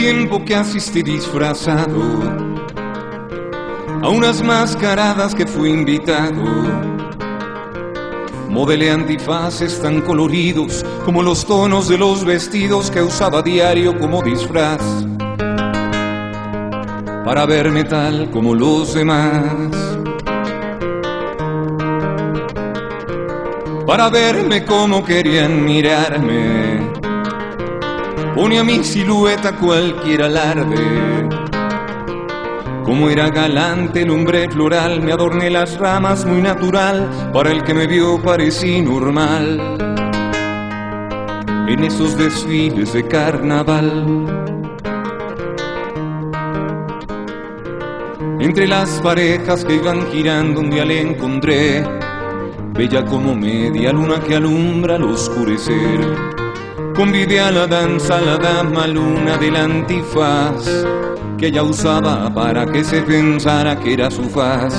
Tiempo que asistí disfrazado a unas mascaradas que fui invitado. Modelé antifaces tan coloridos como los tonos de los vestidos que usaba diario como disfraz. Para verme tal como los demás. Para verme como querían mirarme pone a mi silueta cualquier alarde. Como era galante el hombre floral, me adorné las ramas muy natural, para el que me vio parecí normal. En esos desfiles de carnaval. Entre las parejas que iban girando un día le encontré, bella como media luna que alumbra al oscurecer Convive a la danza la dama luna del antifaz que ella usaba para que se pensara que era su faz.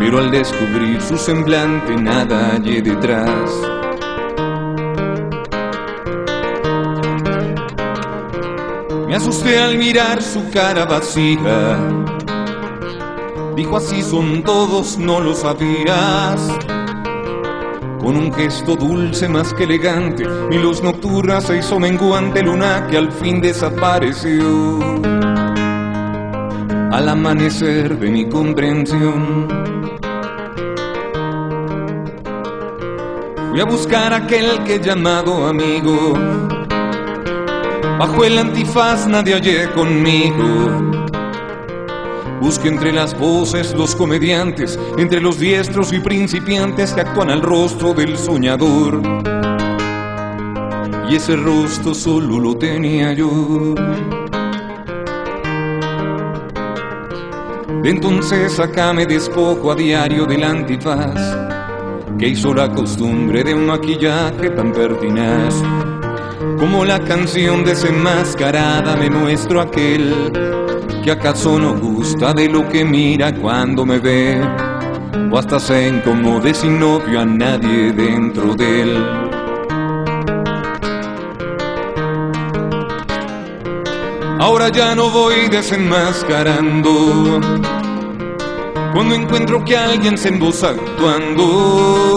Pero al descubrir su semblante nada hallé detrás. Me asusté al mirar su cara vacía. Dijo así son todos, no lo sabías con un gesto dulce más que elegante, mi luz nocturna se hizo menguante luna que al fin desapareció. Al amanecer de mi comprensión, fui a buscar aquel que llamado amigo. Bajo el antifaz nadie hallé conmigo Busque entre las voces los comediantes, entre los diestros y principiantes que actúan al rostro del soñador. Y ese rostro solo lo tenía yo. Entonces acá me despojo a diario del antifaz, que hizo la costumbre de un maquillaje tan pertinaz. Como la canción desenmascarada me muestro aquel que acaso no gusta de lo que mira cuando me ve, o hasta se incomode sin novio a nadie dentro de él. Ahora ya no voy desenmascarando. Cuando encuentro que alguien se emboza actuando,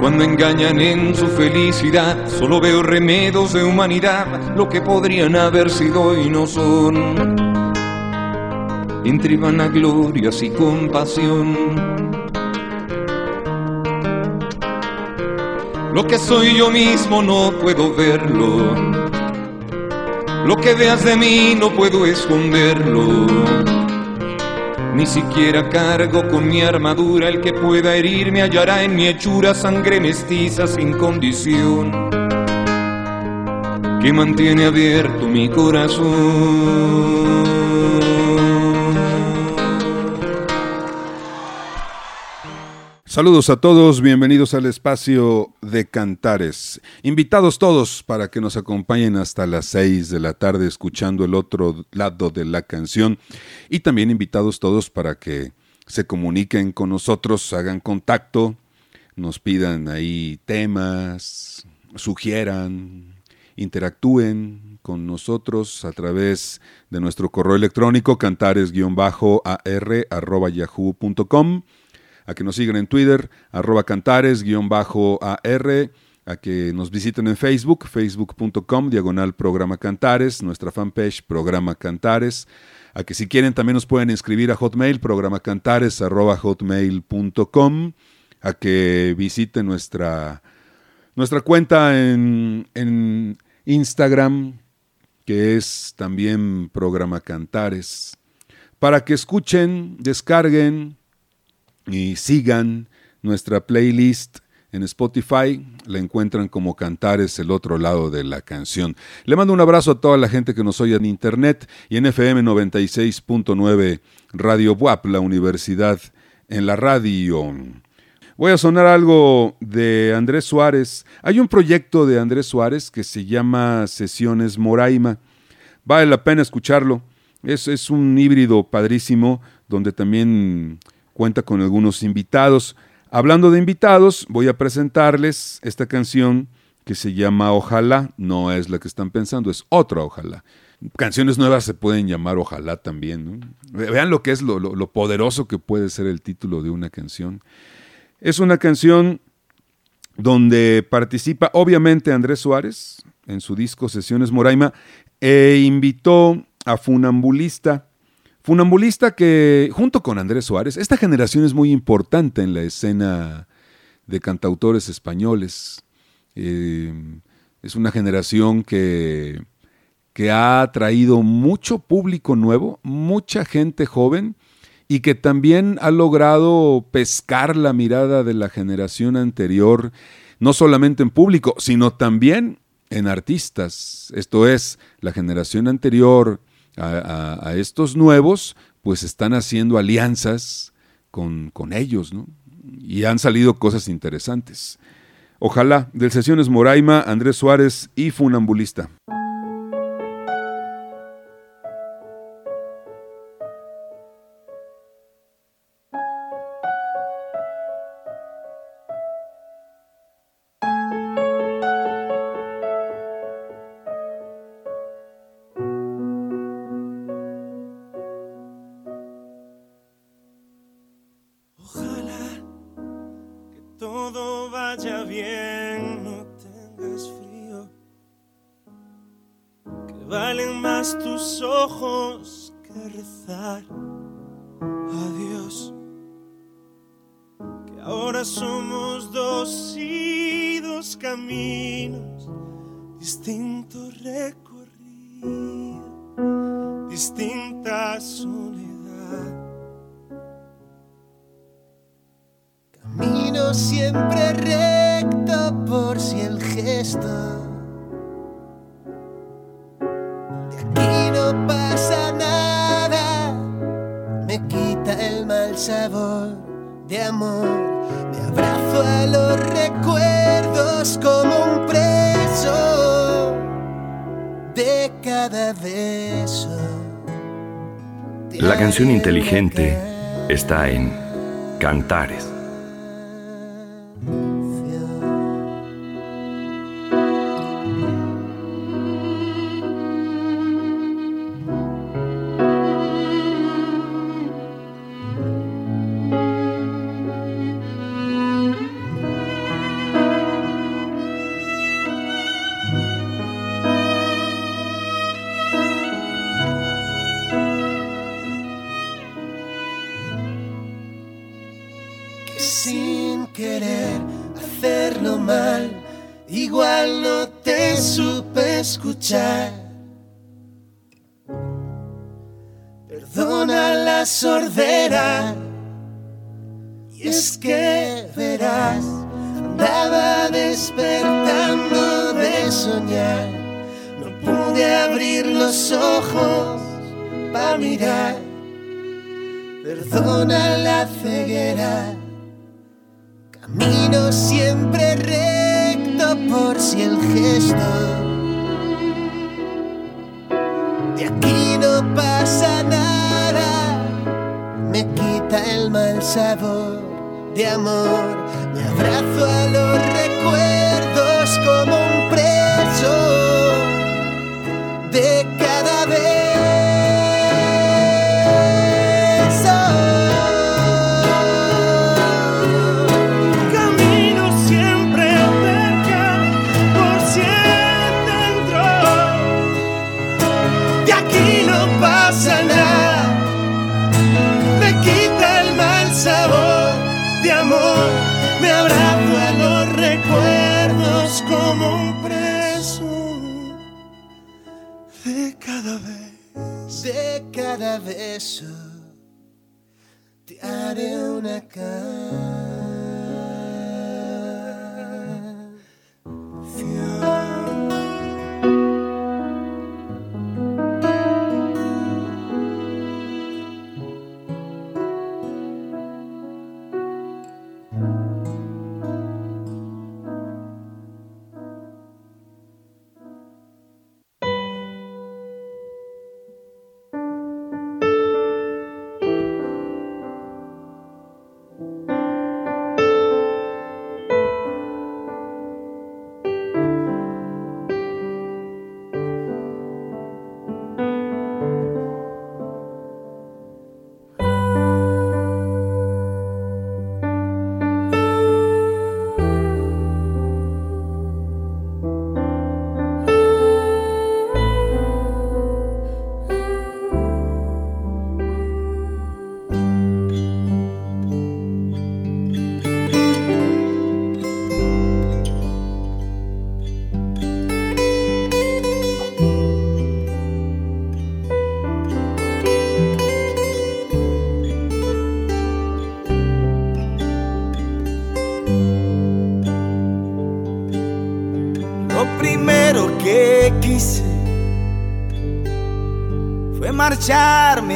cuando engañan en su felicidad, solo veo remedos de humanidad, lo que podrían haber sido y no son entre vanaglorias y compasión. Lo que soy yo mismo no puedo verlo. Lo que veas de mí no puedo esconderlo. Ni siquiera cargo con mi armadura, el que pueda herirme hallará en mi hechura sangre mestiza sin condición, que mantiene abierto mi corazón. Saludos a todos, bienvenidos al espacio de Cantares. Invitados todos para que nos acompañen hasta las 6 de la tarde escuchando el otro lado de la canción y también invitados todos para que se comuniquen con nosotros, hagan contacto, nos pidan ahí temas, sugieran, interactúen con nosotros a través de nuestro correo electrónico cantares-ar.yahoo.com a que nos sigan en Twitter, arroba cantares-ar, a que nos visiten en Facebook, facebook.com, diagonal programa Cantares, nuestra fanpage programa Cantares, a que si quieren también nos pueden inscribir a Hotmail, programacantares, arroba hotmail.com, a que visiten nuestra Nuestra cuenta en, en Instagram, que es también programa Cantares, para que escuchen, descarguen y sigan nuestra playlist en Spotify. La encuentran como Cantares el otro lado de la canción. Le mando un abrazo a toda la gente que nos oye en internet y en FM 96.9 Radio WAP, la universidad en la radio. Voy a sonar algo de Andrés Suárez. Hay un proyecto de Andrés Suárez que se llama Sesiones Moraima. Vale la pena escucharlo. Es, es un híbrido padrísimo donde también cuenta con algunos invitados. Hablando de invitados, voy a presentarles esta canción que se llama Ojalá. No es la que están pensando, es otra Ojalá. Canciones nuevas se pueden llamar Ojalá también. Vean lo que es lo, lo poderoso que puede ser el título de una canción. Es una canción donde participa obviamente Andrés Suárez en su disco Sesiones Moraima e invitó a Funambulista. Funambulista que, junto con Andrés Suárez, esta generación es muy importante en la escena de cantautores españoles. Eh, es una generación que, que ha traído mucho público nuevo, mucha gente joven y que también ha logrado pescar la mirada de la generación anterior, no solamente en público, sino también en artistas. Esto es, la generación anterior a, estos nuevos, pues están haciendo alianzas con, con ellos, ¿no? Y han salido cosas interesantes. Ojalá, del Sesiones Moraima, Andrés Suárez y Funambulista. Inteligente está en Cantares. Cada beso, te haré una canción.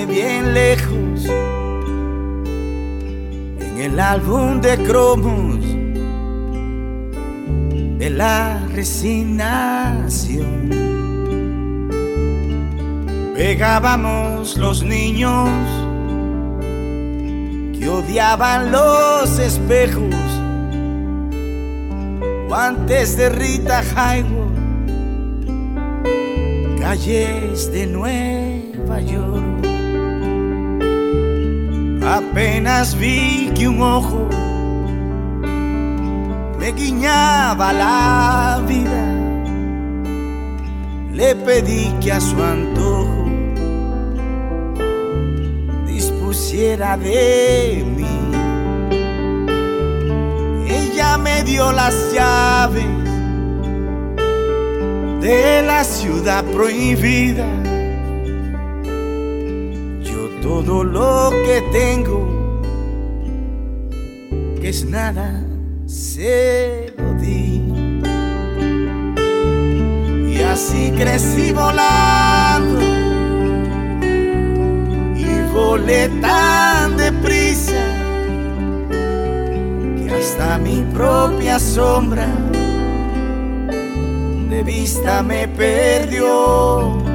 Bien lejos. En el álbum de cromos de la resignación. Pegábamos los niños que odiaban los espejos, guantes de Rita Hayworth, calles de nuevo Apenas vi que un ojo me guiñaba la vida. Le pedí que a su antojo dispusiera de mí. Ella me dio las llaves de la ciudad prohibida todo lo que tengo, que es nada, se lo di. Y así crecí volando y volé tan deprisa que hasta mi propia sombra de vista me perdió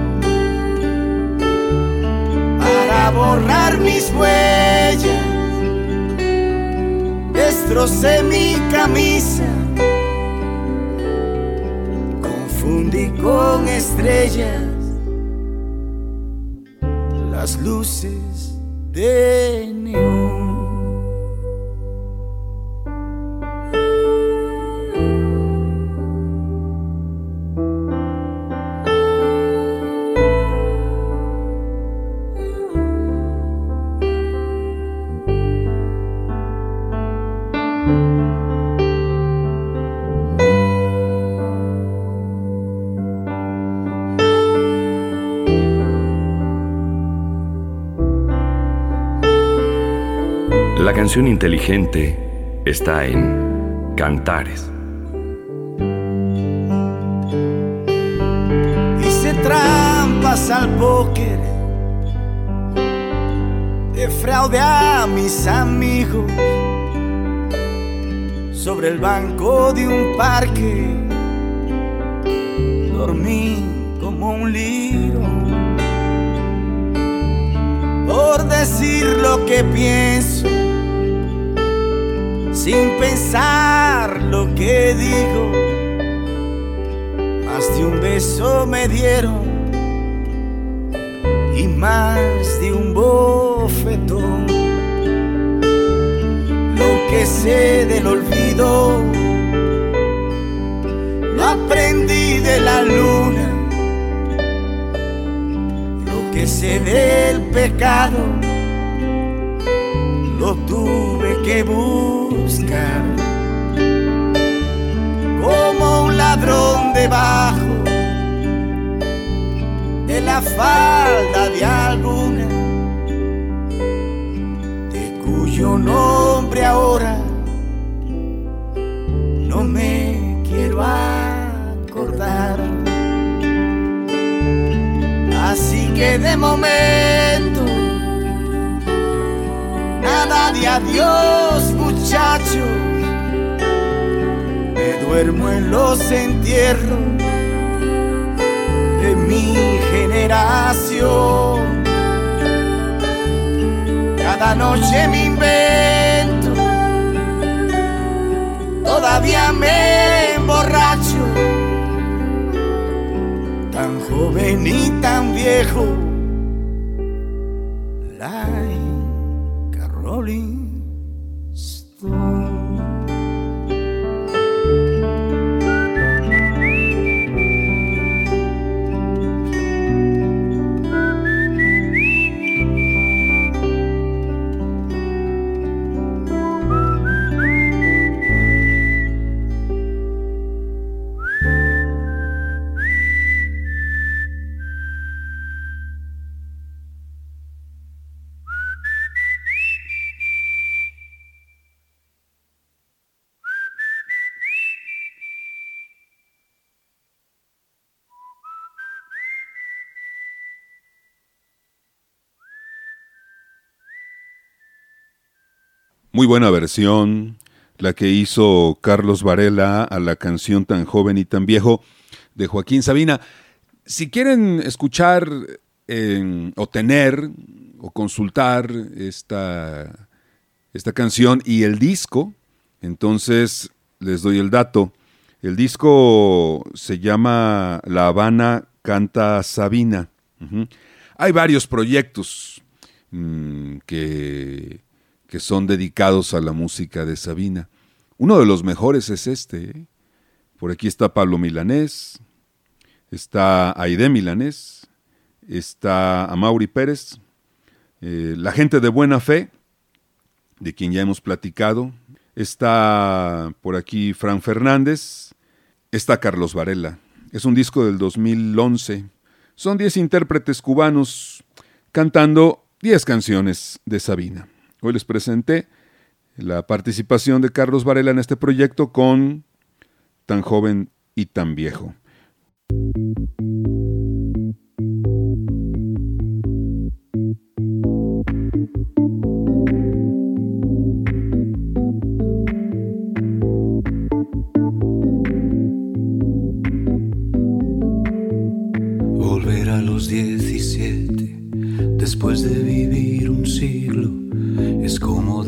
para borrar mis huellas. Destrocé mi camisa, confundí con estrellas las luces de neón. Canción inteligente está en Cantares. Hice trampas al póker, defraude a mis amigos sobre el banco de un parque. Dormí como un libro por decir lo que pienso sin pensar lo que digo. Más de un beso me dieron y más de un bofetón. Lo que sé del olvido lo aprendí de la luna. Lo que sé del pecado lo tuve que buscar. Como un ladrón debajo la falda de alguna de cuyo nombre ahora no me quiero acordar. Así que de momento, de adiós muchachos, me duermo en los entierros de mi generación. Cada noche me invento, todavía me emborracho, tan joven y tan viejo. Muy buena versión, la que hizo Carlos Varela a la canción Tan joven y tan viejo de Joaquín Sabina. Si quieren escuchar o tener o consultar esta, esta canción y el disco, entonces les doy el dato. El disco se llama La Habana Canta Sabina. Hay varios proyectos mm, que que son dedicados a la música de Sabina. Uno de los mejores es este. ¿eh? Por aquí está Pablo Milanés, está Aide Milanés, está Amaury Pérez, eh, la gente de buena fe, de quien ya hemos platicado, está por aquí Fran Fernández, está Carlos Varela. Es un disco del 2011. Son 10 intérpretes cubanos cantando 10 canciones de Sabina. Hoy les presenté la participación de Carlos Varela en este proyecto con Tan joven y tan viejo.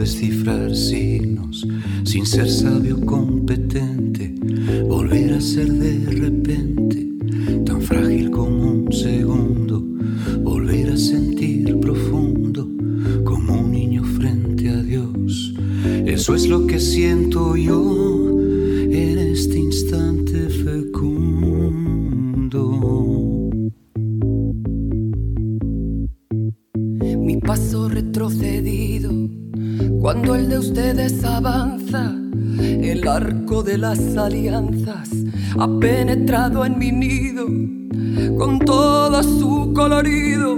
Descifrar signos sin ser sabio competente. En mi nido con todo su colorido.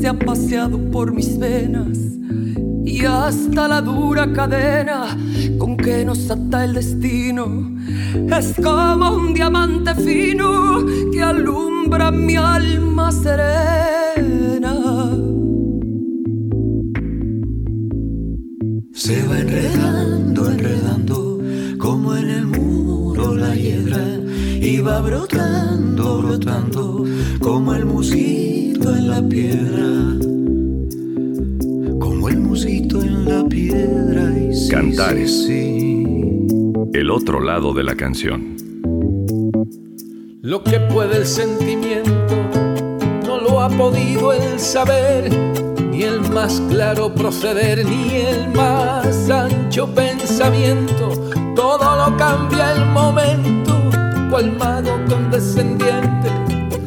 Se ha paseado por mis venas y hasta la dura cadena con que nos ata el destino. Es como un diamante fino que alumbra mi alma serena. Cantares. El otro lado de la canción. Lo que puede el sentimiento no lo ha podido el saber, ni el más claro proceder, ni el más ancho pensamiento. Todo lo cambia el momento, cual mago condescendiente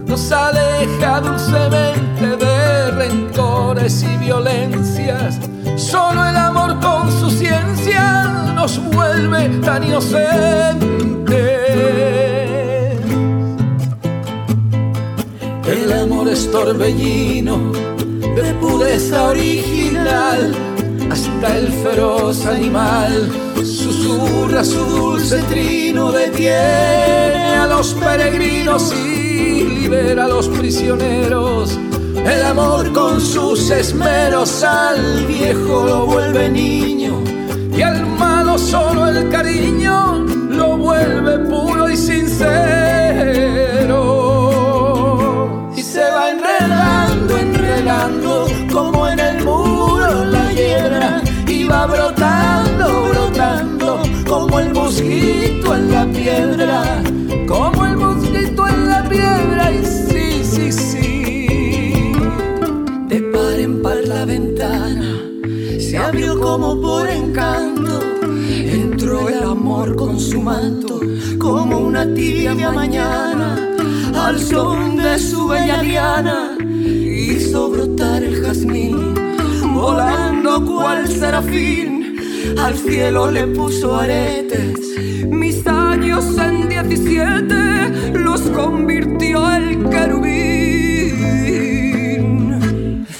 nos aleja dulcemente de rencores y violencias. Solo el amor con su ciencia nos vuelve tan inocentes. El amor es torbellino de pureza original. Hasta el feroz animal susurra su dulce trino, detiene a los peregrinos y libera a los prisioneros. El amor con sus esmeros al viejo lo vuelve niño y al malo solo el cariño lo vuelve puro y sincero. Y se va enredando, enredando como en el muro la hiedra y va brotando, brotando como el mosquito en la piedra, manto, como una tibia mañana, al son de su bella diana, hizo brotar el jazmín, volando cual serafín, al cielo le puso aretes. Mis años en diecisiete los convirtió el querubín.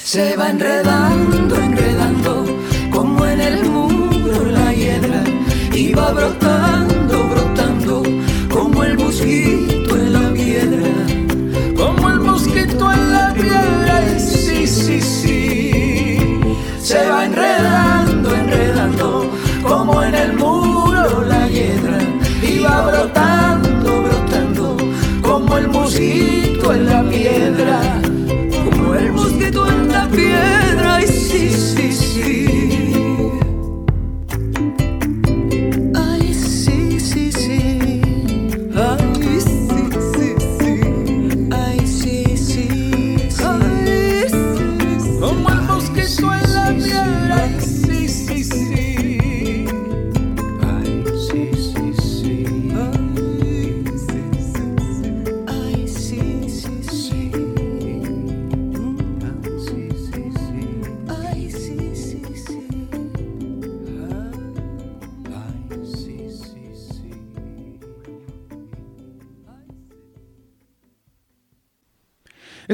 Se va enredando, enredando, como en el muro la hiedra, y va brotando,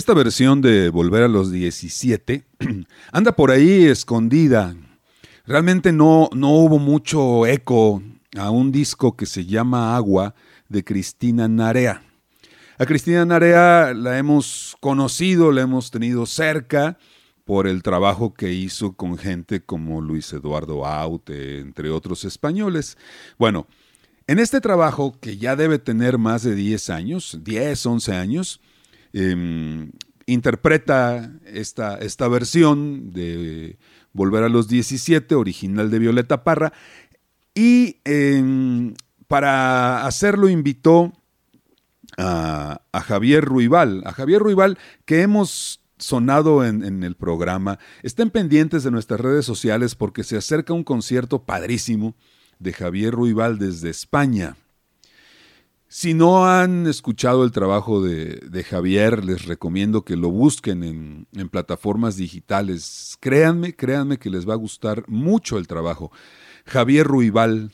Esta versión de Volver a los 17 anda por ahí escondida. Realmente no, no hubo mucho eco a un disco que se llama Agua de Cristina Narea. A Cristina Narea la hemos conocido, la hemos tenido cerca por el trabajo que hizo con gente como Luis Eduardo Aute, entre otros españoles. Bueno, en este trabajo, que ya debe tener más de 10 años, 10, 11 años, eh, interpreta esta, esta versión de Volver a los 17, original de Violeta Parra, y eh, para hacerlo invitó a, a, Javier Ruibal, a Javier Ruibal que hemos sonado en, en, el programa. Estén pendientes de nuestras redes sociales porque se acerca un concierto padrísimo de Javier Ruibal desde España. Si no han escuchado el trabajo de, Javier, les recomiendo que lo busquen en, plataformas digitales. Créanme, créanme que les va a gustar mucho el trabajo. Javier Ruibal,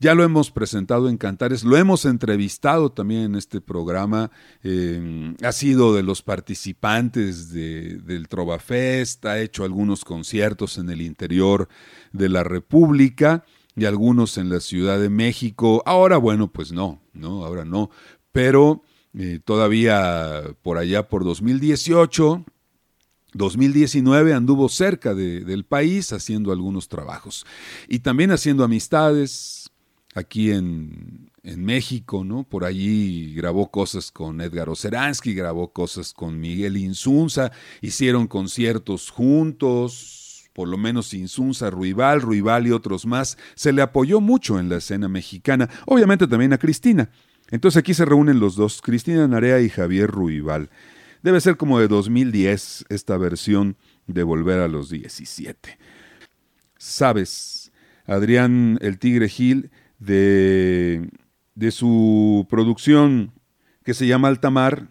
ya lo hemos presentado en Cantares, lo hemos entrevistado también en este programa. Eh, ha sido de los participantes de, del Trova Fest, ha hecho algunos conciertos en el interior de la República y algunos en la Ciudad de México. Ahora, bueno, pues no, no, ahora no. Pero eh, todavía por allá por 2018, 2019 anduvo cerca de, del país haciendo algunos trabajos y también haciendo amistades aquí en, en, México, ¿no? Por allí grabó cosas con Edgar Oceransky, grabó cosas con Miguel Insunza, hicieron conciertos juntos, por lo menos Insunza, Ruibal, Ruibal y otros más. Se le apoyó mucho en la escena mexicana, obviamente también a Cristina. Entonces aquí se reúnen los dos, Cristina Narea y Javier Ruibal. Debe ser como de 2010 esta versión de Volver a los 17. Sabes, Adrián el Tigre Gil, de, de su producción que se llama Altamar,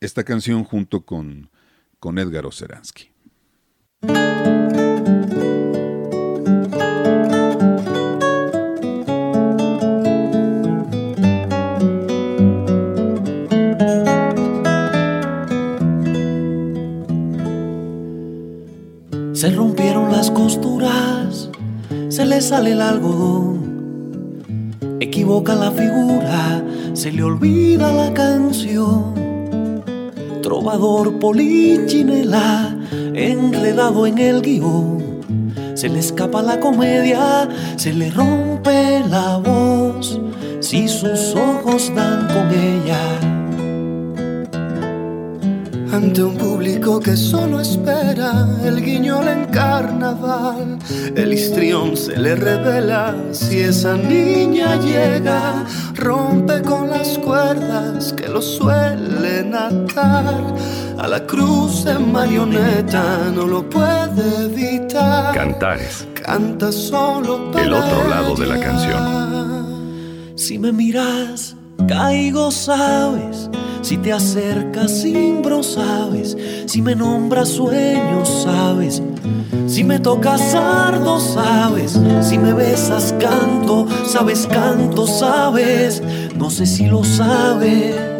esta canción junto con, con Edgar Oceransky. Se rompieron las costuras, se le sale el algodón. Equivoca la figura, se le olvida la canción. Trovador polichinela, enredado en el guion. Se le escapa la comedia, se le rompe la voz si sus ojos dan con ella ante un público que solo espera el guiñol en carnaval. El histrión se le revela si esa niña llega, rompe con las cuerdas que lo suelen atar. A la cruz de marioneta no lo puede evitar. Cantares. Canta solo para El otro lado de la canción. Si me miras, caigo, sabes si te acercas, simbro, sabes. Si me nombras sueños, sabes. Si me tocas sardo, sabes. Si me besas, canto, sabes, canto, sabes. No sé si lo sabes.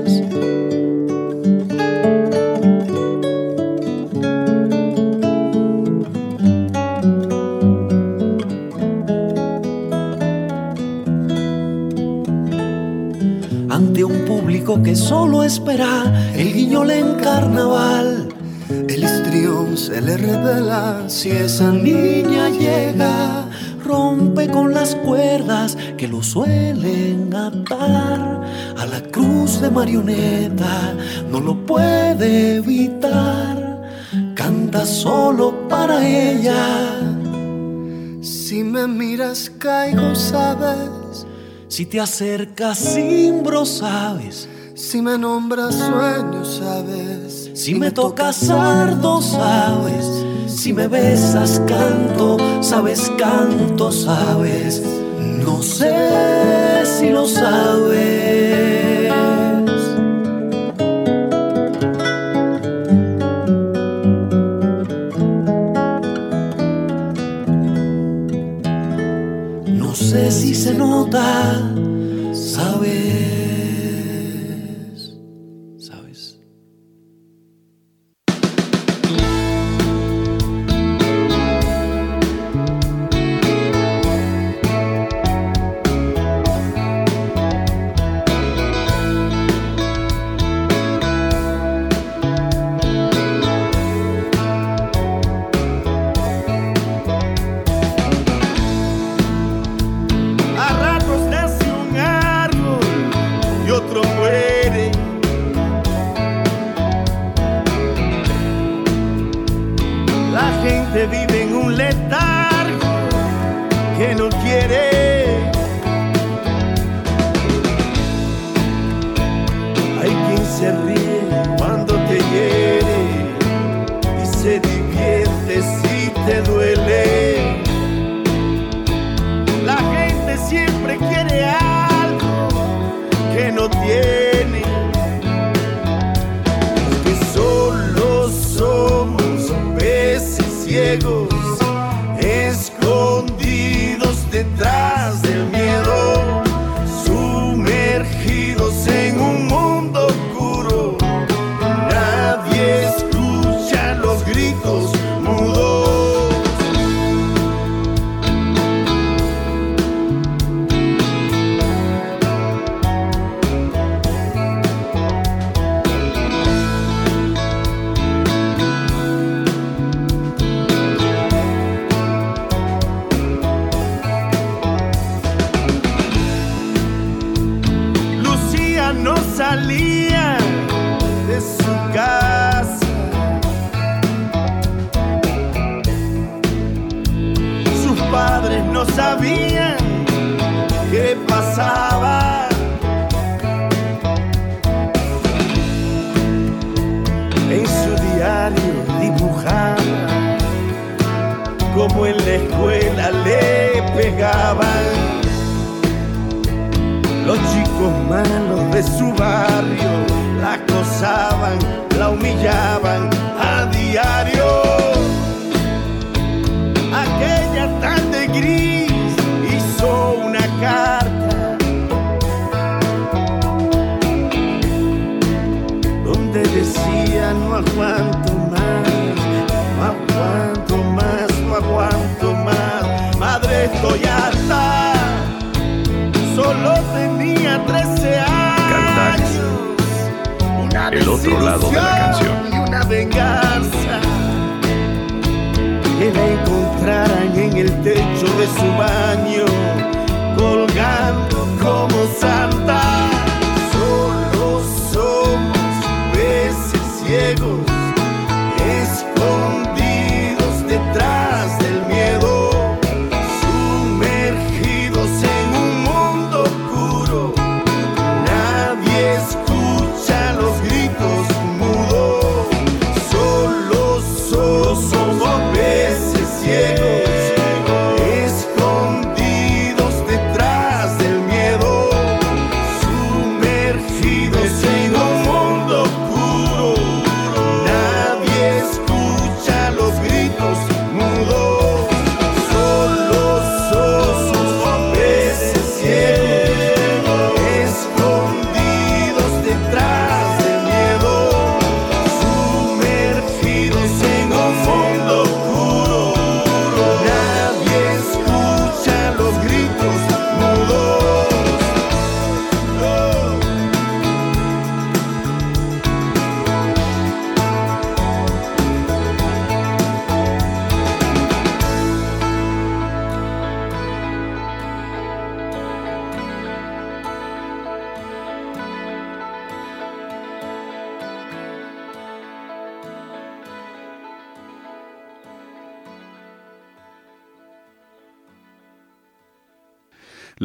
Que solo espera el guiñol en carnaval. El histrión se le revela si esa niña llega. Rompe con las cuerdas que lo suelen atar a la cruz de marioneta. No lo puede evitar. Canta solo para ella. Si me miras, caigo, sabes. Si te acercas, simbro, sabes si me nombras sueño, sabes. Si me tocas sardo, sabes. Si me besas, canto, sabes, canto, sabes. No sé si lo sabes. No sé si se nota, sabes.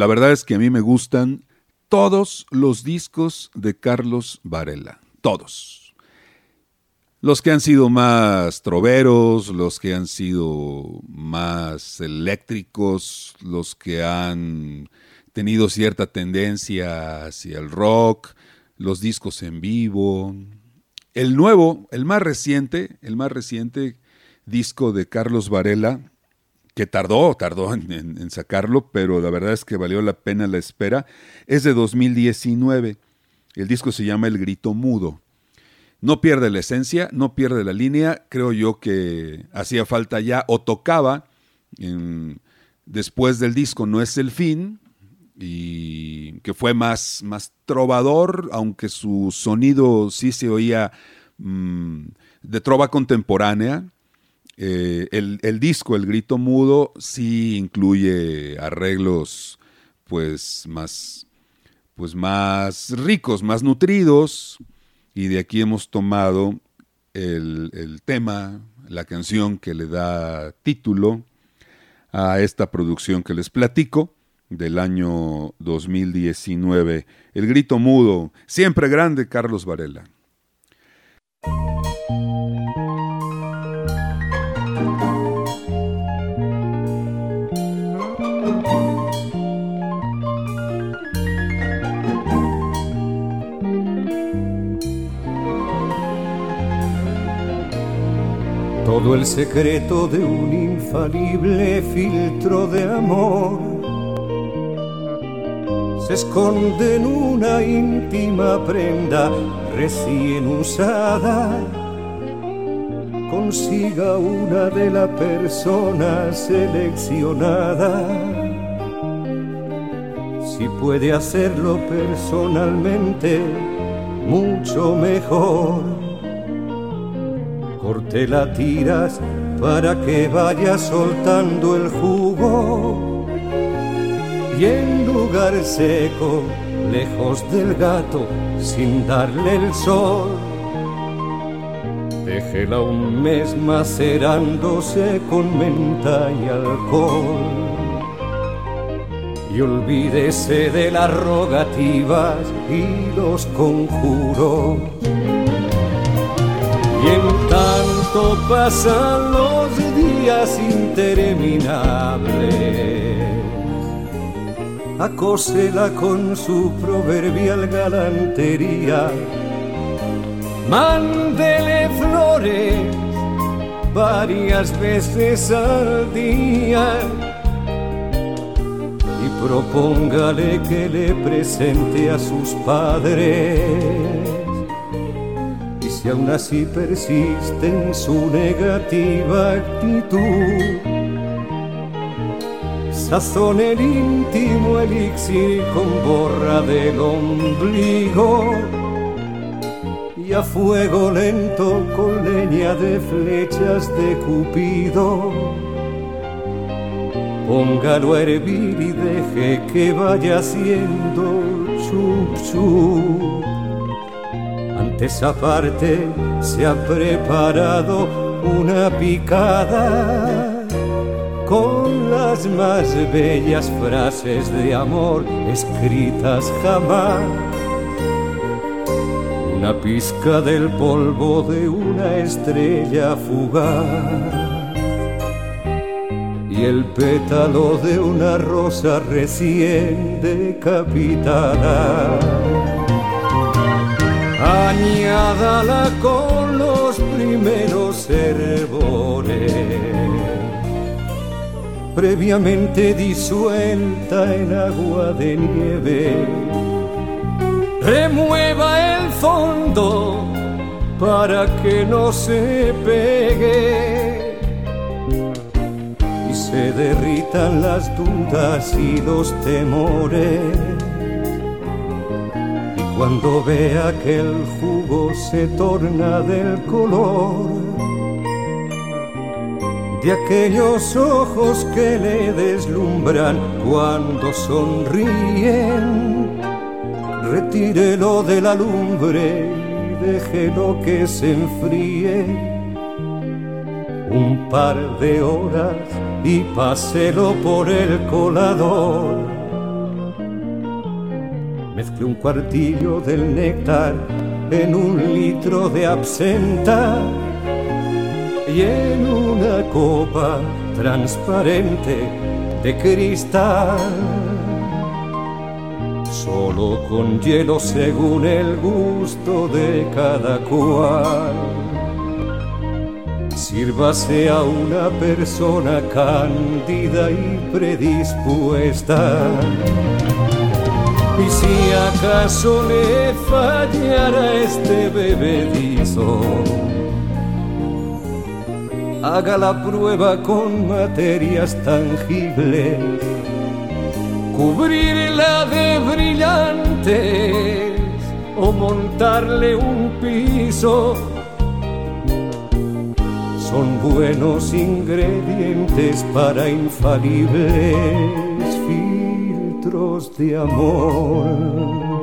La verdad es que a mí me gustan todos los discos de Carlos Varela, todos. Los que han sido más troveros, los que han sido más eléctricos, los que han tenido cierta tendencia hacia el rock, los discos en vivo. El nuevo, el más reciente, el más reciente disco de Carlos Varela, que tardó, tardó en, sacarlo, pero la verdad es que valió la pena la espera, es de 2019. El disco se llama El Grito Mudo. No pierde la esencia, no pierde la línea, creo yo que hacía falta ya, o tocaba después del disco No es el fin, y que fue más, más trovador, aunque su sonido sí se oía mm, de trova contemporánea, eh, el, disco, El Grito Mudo, sí incluye arreglos pues más, pues más ricos, más nutridos, y de aquí hemos tomado el, el tema, la canción que le da título a esta producción que les platico del año 2019. El grito mudo, siempre grande, Carlos Varela. Todo el secreto de un infalible filtro de amor se esconde en una íntima prenda recién usada. Consiga una de la persona seleccionada. Si puede hacerlo personalmente, mucho mejor corte la tiras para que vaya soltando el jugo. Y en lugar seco, lejos del gato, sin darle el sol, déjela un mes macerándose con menta y alcohol. Y olvídese de las rogativas y los conjuros tanto pasan los días interminables, acósela con su proverbial galantería. Mándele flores varias veces al día y propóngale que le presente a sus padres y aún así persiste en su negativa actitud. sazón el íntimo elixir con borra del ombligo y a fuego lento con leña de flechas de Cupido. Póngalo a hervir y deje que vaya haciendo chup chup. Antes aparte se ha preparado una picada con las más bellas frases de amor escritas jamás una pizca del polvo de una estrella fugaz y el pétalo de una rosa recién decapitada. Añádala con los primeros hervores, previamente disuelta en agua de nieve. Remueva el fondo para que no se pegue y se derritan las dudas y los temores. Cuando vea que el jugo se torna del color de aquellos ojos que le deslumbran cuando sonríen, retírelo de la lumbre y déjelo que se enfríe un par de horas y páselo por el colador. Mezcle un cuartillo del néctar en un litro de absenta y en una copa transparente de cristal solo con hielo según el gusto de cada cual. Sírvase a una persona cándida y predispuesta. Y si acaso le fallara este bebedizo, haga la prueba con materias tangibles cubrirla de brillantes o montarle un piso. Son buenos ingredientes para infalibles filtros de amor.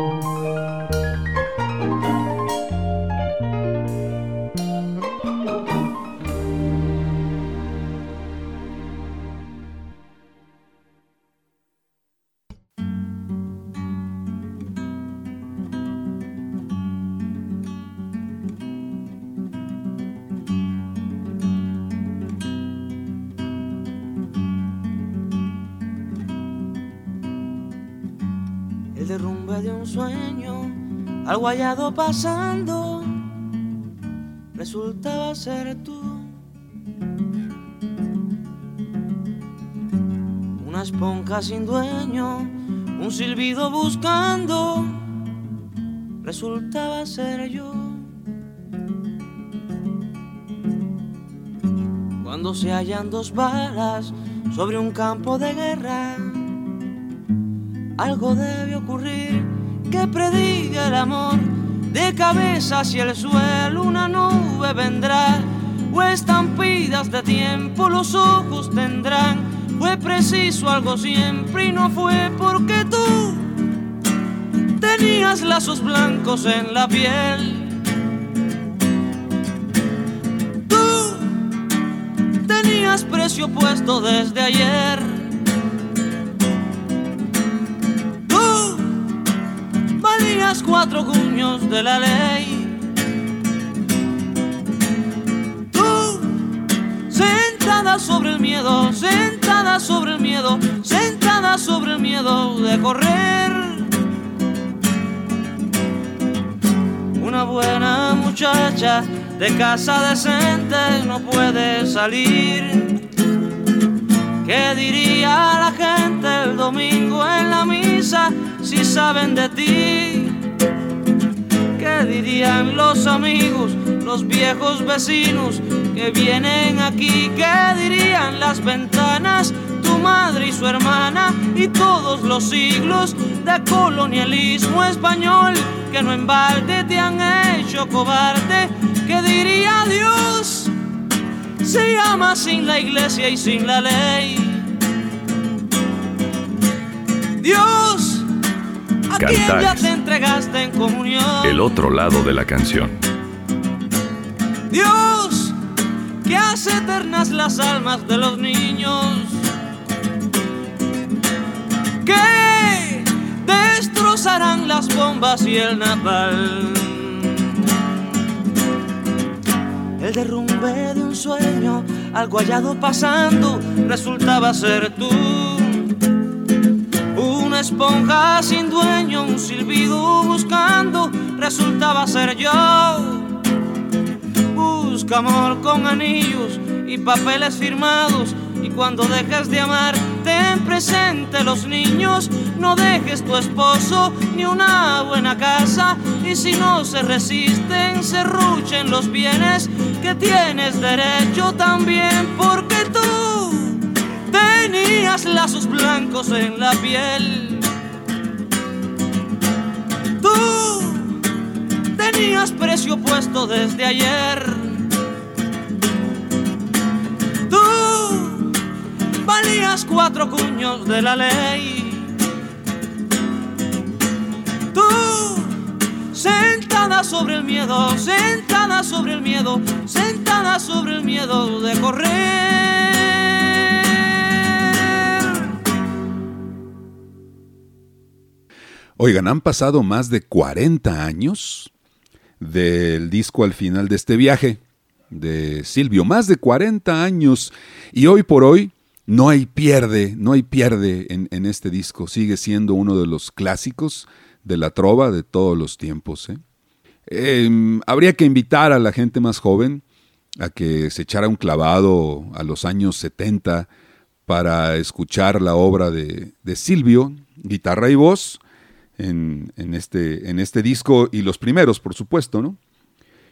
Pasando resultaba ser tú. Una esponja sin dueño, un silbido buscando, resultaba ser yo. Cuando se hallan dos balas sobre un campo de guerra, algo debe ocurrir que prediga el amor. De cabeza hacia el suelo una nube vendrá, o estampidas de tiempo los ojos tendrán. Fue preciso algo siempre y no fue porque tú tenías lazos blancos en la piel. Tú tenías precio puesto desde ayer cuatro cuños de la ley. Tú, sentada sobre el miedo, sentada sobre el miedo, sentada sobre el miedo de correr. Una buena muchacha de casa decente no puede salir. ¿Qué diría la gente el domingo en la misa si saben de ti? ¿Qué dirían los amigos, los viejos vecinos que vienen aquí. ¿Qué dirían las ventanas? Tu madre y su hermana y todos los siglos de colonialismo español que no en balde te han hecho cobarde. ¿Qué diría Dios? Se llama sin la iglesia y sin la ley. Dios, comunión. El otro lado de la canción. Dios, que hace eternas las almas de los niños. Que destrozarán las bombas y el napal. El derrumbe de un sueño, algo hallado pasando, resultaba ser tú. Esponja sin dueño, un silbido buscando, resultaba ser yo busca amor con anillos y papeles firmados. Y cuando dejes de amar, ten presente los niños. No dejes tu esposo ni una buena casa. Y si no se resisten, se ruchen los bienes que tienes derecho también. Porque tú tenías lazos blancos en la piel. Tenías precio puesto desde ayer. valías cuatro cuños de la ley. Tú, sentada sobre el miedo, sentada sobre el miedo, sentada sobre el miedo de correr. Oigan, han pasado más de 40 años del disco al final de este viaje de Silvio, más de 40 años y hoy por hoy no hay pierde, no hay pierde en, este disco. Sigue siendo uno de los clásicos de la trova de todos los tiempos. ¿eh? Em, habría que invitar a la gente más joven a que se echara un clavado a los años 70 para escuchar la obra de, Silvio, guitarra y voz, en, este, en este disco y los primeros, por supuesto, ¿no?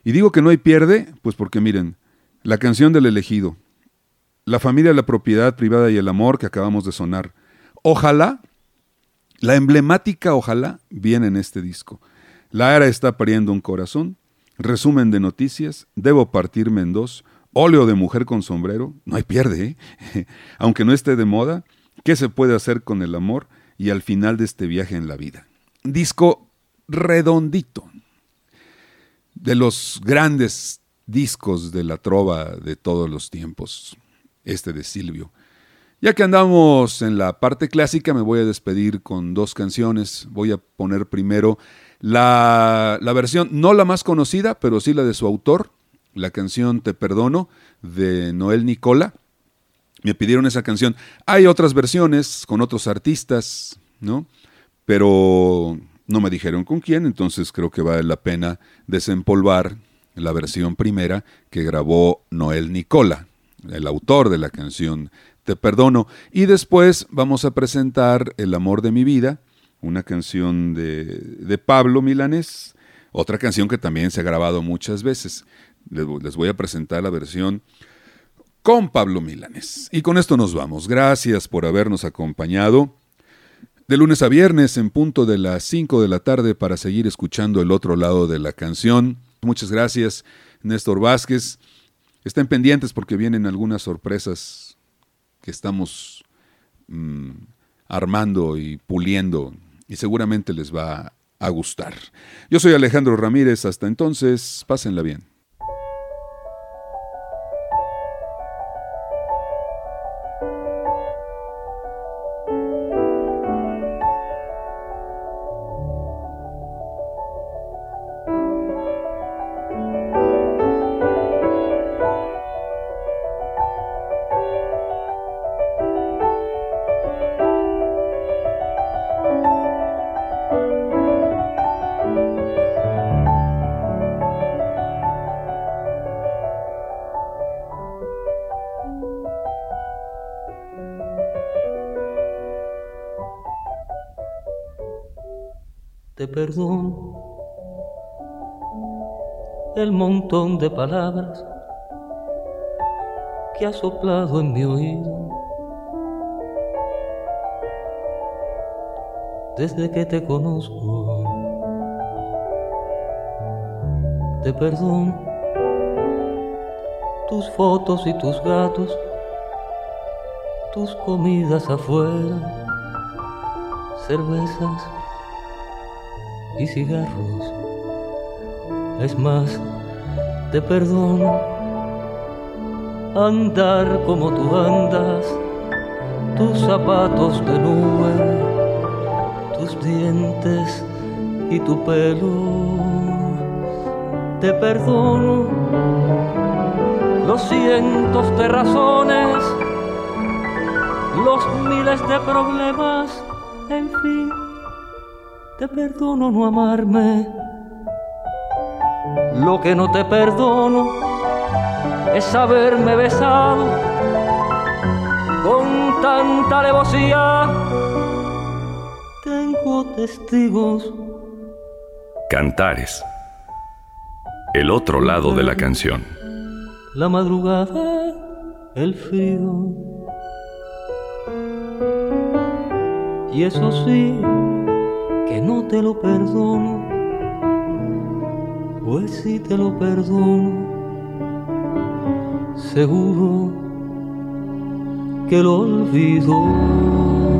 Y digo que no hay pierde, pues porque miren, la canción del elegido, la familia, la propiedad privada y el amor que acabamos de sonar. Ojalá, la emblemática ojalá viene en este disco. La era está pariendo un corazón, resumen de noticias, debo partirme en dos, óleo de mujer con sombrero, no hay pierde, ¿eh? aunque no esté de moda, ¿qué se puede hacer con el amor y al final de este viaje en la vida? Disco redondito, de los grandes discos de la trova de todos los tiempos este de Silvio. Ya que andamos en la parte clásica, me voy a despedir con dos canciones. Voy a poner primero la, versión, no la más conocida, pero sí la de su autor, la canción Te Perdono, de Noel Nicola. Me pidieron esa canción. Hay otras versiones con otros artistas, ¿no? Pero no me dijeron con quién, entonces creo que vale la pena desempolvar la versión primera que grabó Noel Nicola el autor de la canción Te Perdono. Y después vamos a presentar El Amor de mi Vida, una canción de, Pablo Milanés, otra canción que también se ha grabado muchas veces. Les, voy a presentar la versión con Pablo Milanés. Y con esto nos vamos. Gracias por habernos acompañado. De lunes a viernes en punto de las 5 de la tarde para seguir escuchando el otro lado de la canción. Muchas gracias, Néstor Vázquez. Estén pendientes porque vienen algunas sorpresas que estamos mm, armando y puliendo y seguramente les va a gustar. Yo soy Alejandro Ramírez, hasta entonces, pásenla bien. El montón de palabras que ha soplado en mi oído. Desde que te conozco, te perdono tus fotos y tus gatos, tus comidas afuera, cervezas y cigarros. Es más, te perdono andar como tú andas, tus zapatos de nube, tus dientes y tu pelo. Te perdono los cientos de razones, los miles de problemas, en fin, te perdono no amarme. Lo que no te perdono es haberme besado con tanta alevosía. Tengo testigos. Cantares. El otro lado de la canción. La madrugada, el frío. Y eso sí, que no te lo perdono. Pues si te lo perdono, seguro que lo olvido.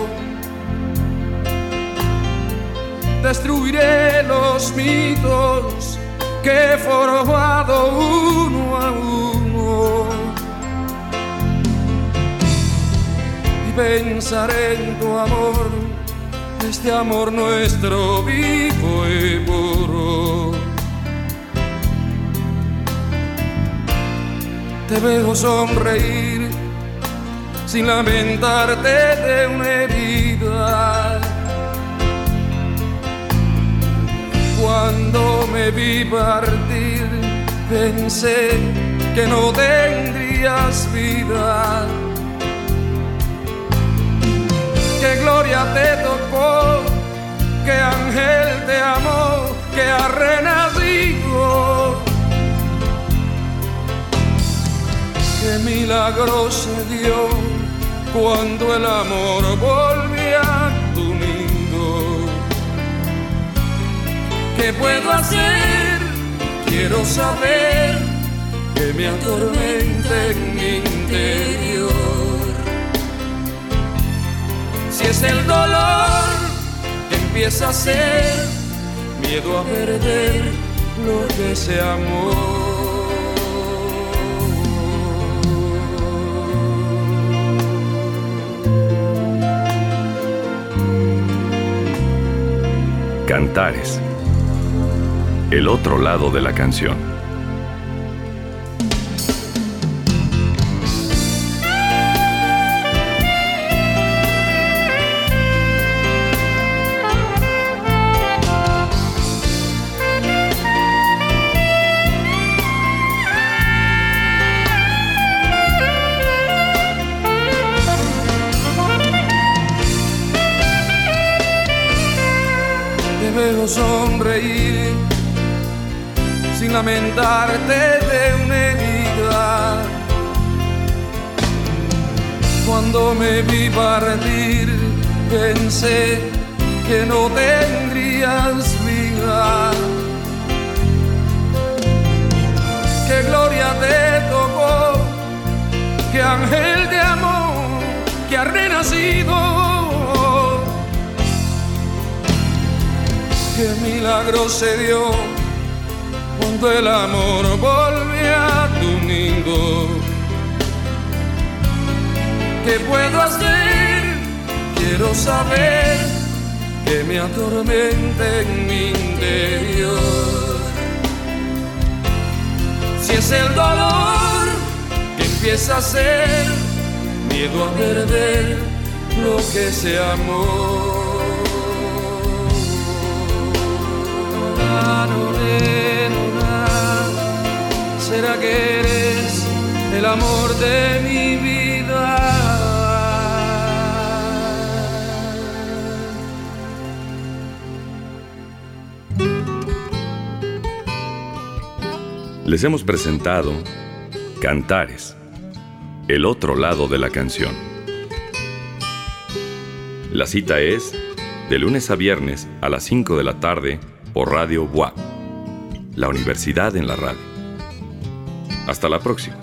destruiré los mitos que he formado uno a uno. Y pensaré en tu amor, este amor nuestro vivo y puro. Te veo sonreír sin lamentarte de una herida Cuando me vi partir, pensé que no tendrías vida. Que gloria te tocó, que ángel te amó, que ha renacido. Que milagro se dio cuando el amor volvía ¿Qué puedo hacer? Quiero saber que me atormenta en mi interior. Si es el dolor empieza a ser miedo a perder lo que se amó. Cantares el otro lado de la canción. Lamentarte de una herida. Cuando me vi partir, pensé que no tendrías vida. Qué gloria te tocó, qué ángel de amor que ha renacido qué milagro se dio cuando el amor volvió a tu nido. ¿Qué puedo hacer? Quiero saber que me atormenta en mi interior. Si es el dolor que empieza a ser miedo a perder lo que se amó. ¿Será que eres el amor de mi vida? Les hemos presentado Cantares, el otro lado de la canción. La cita es de lunes a viernes a las 5 de la tarde por Radio WAP, la universidad en la radio. Hasta la próxima.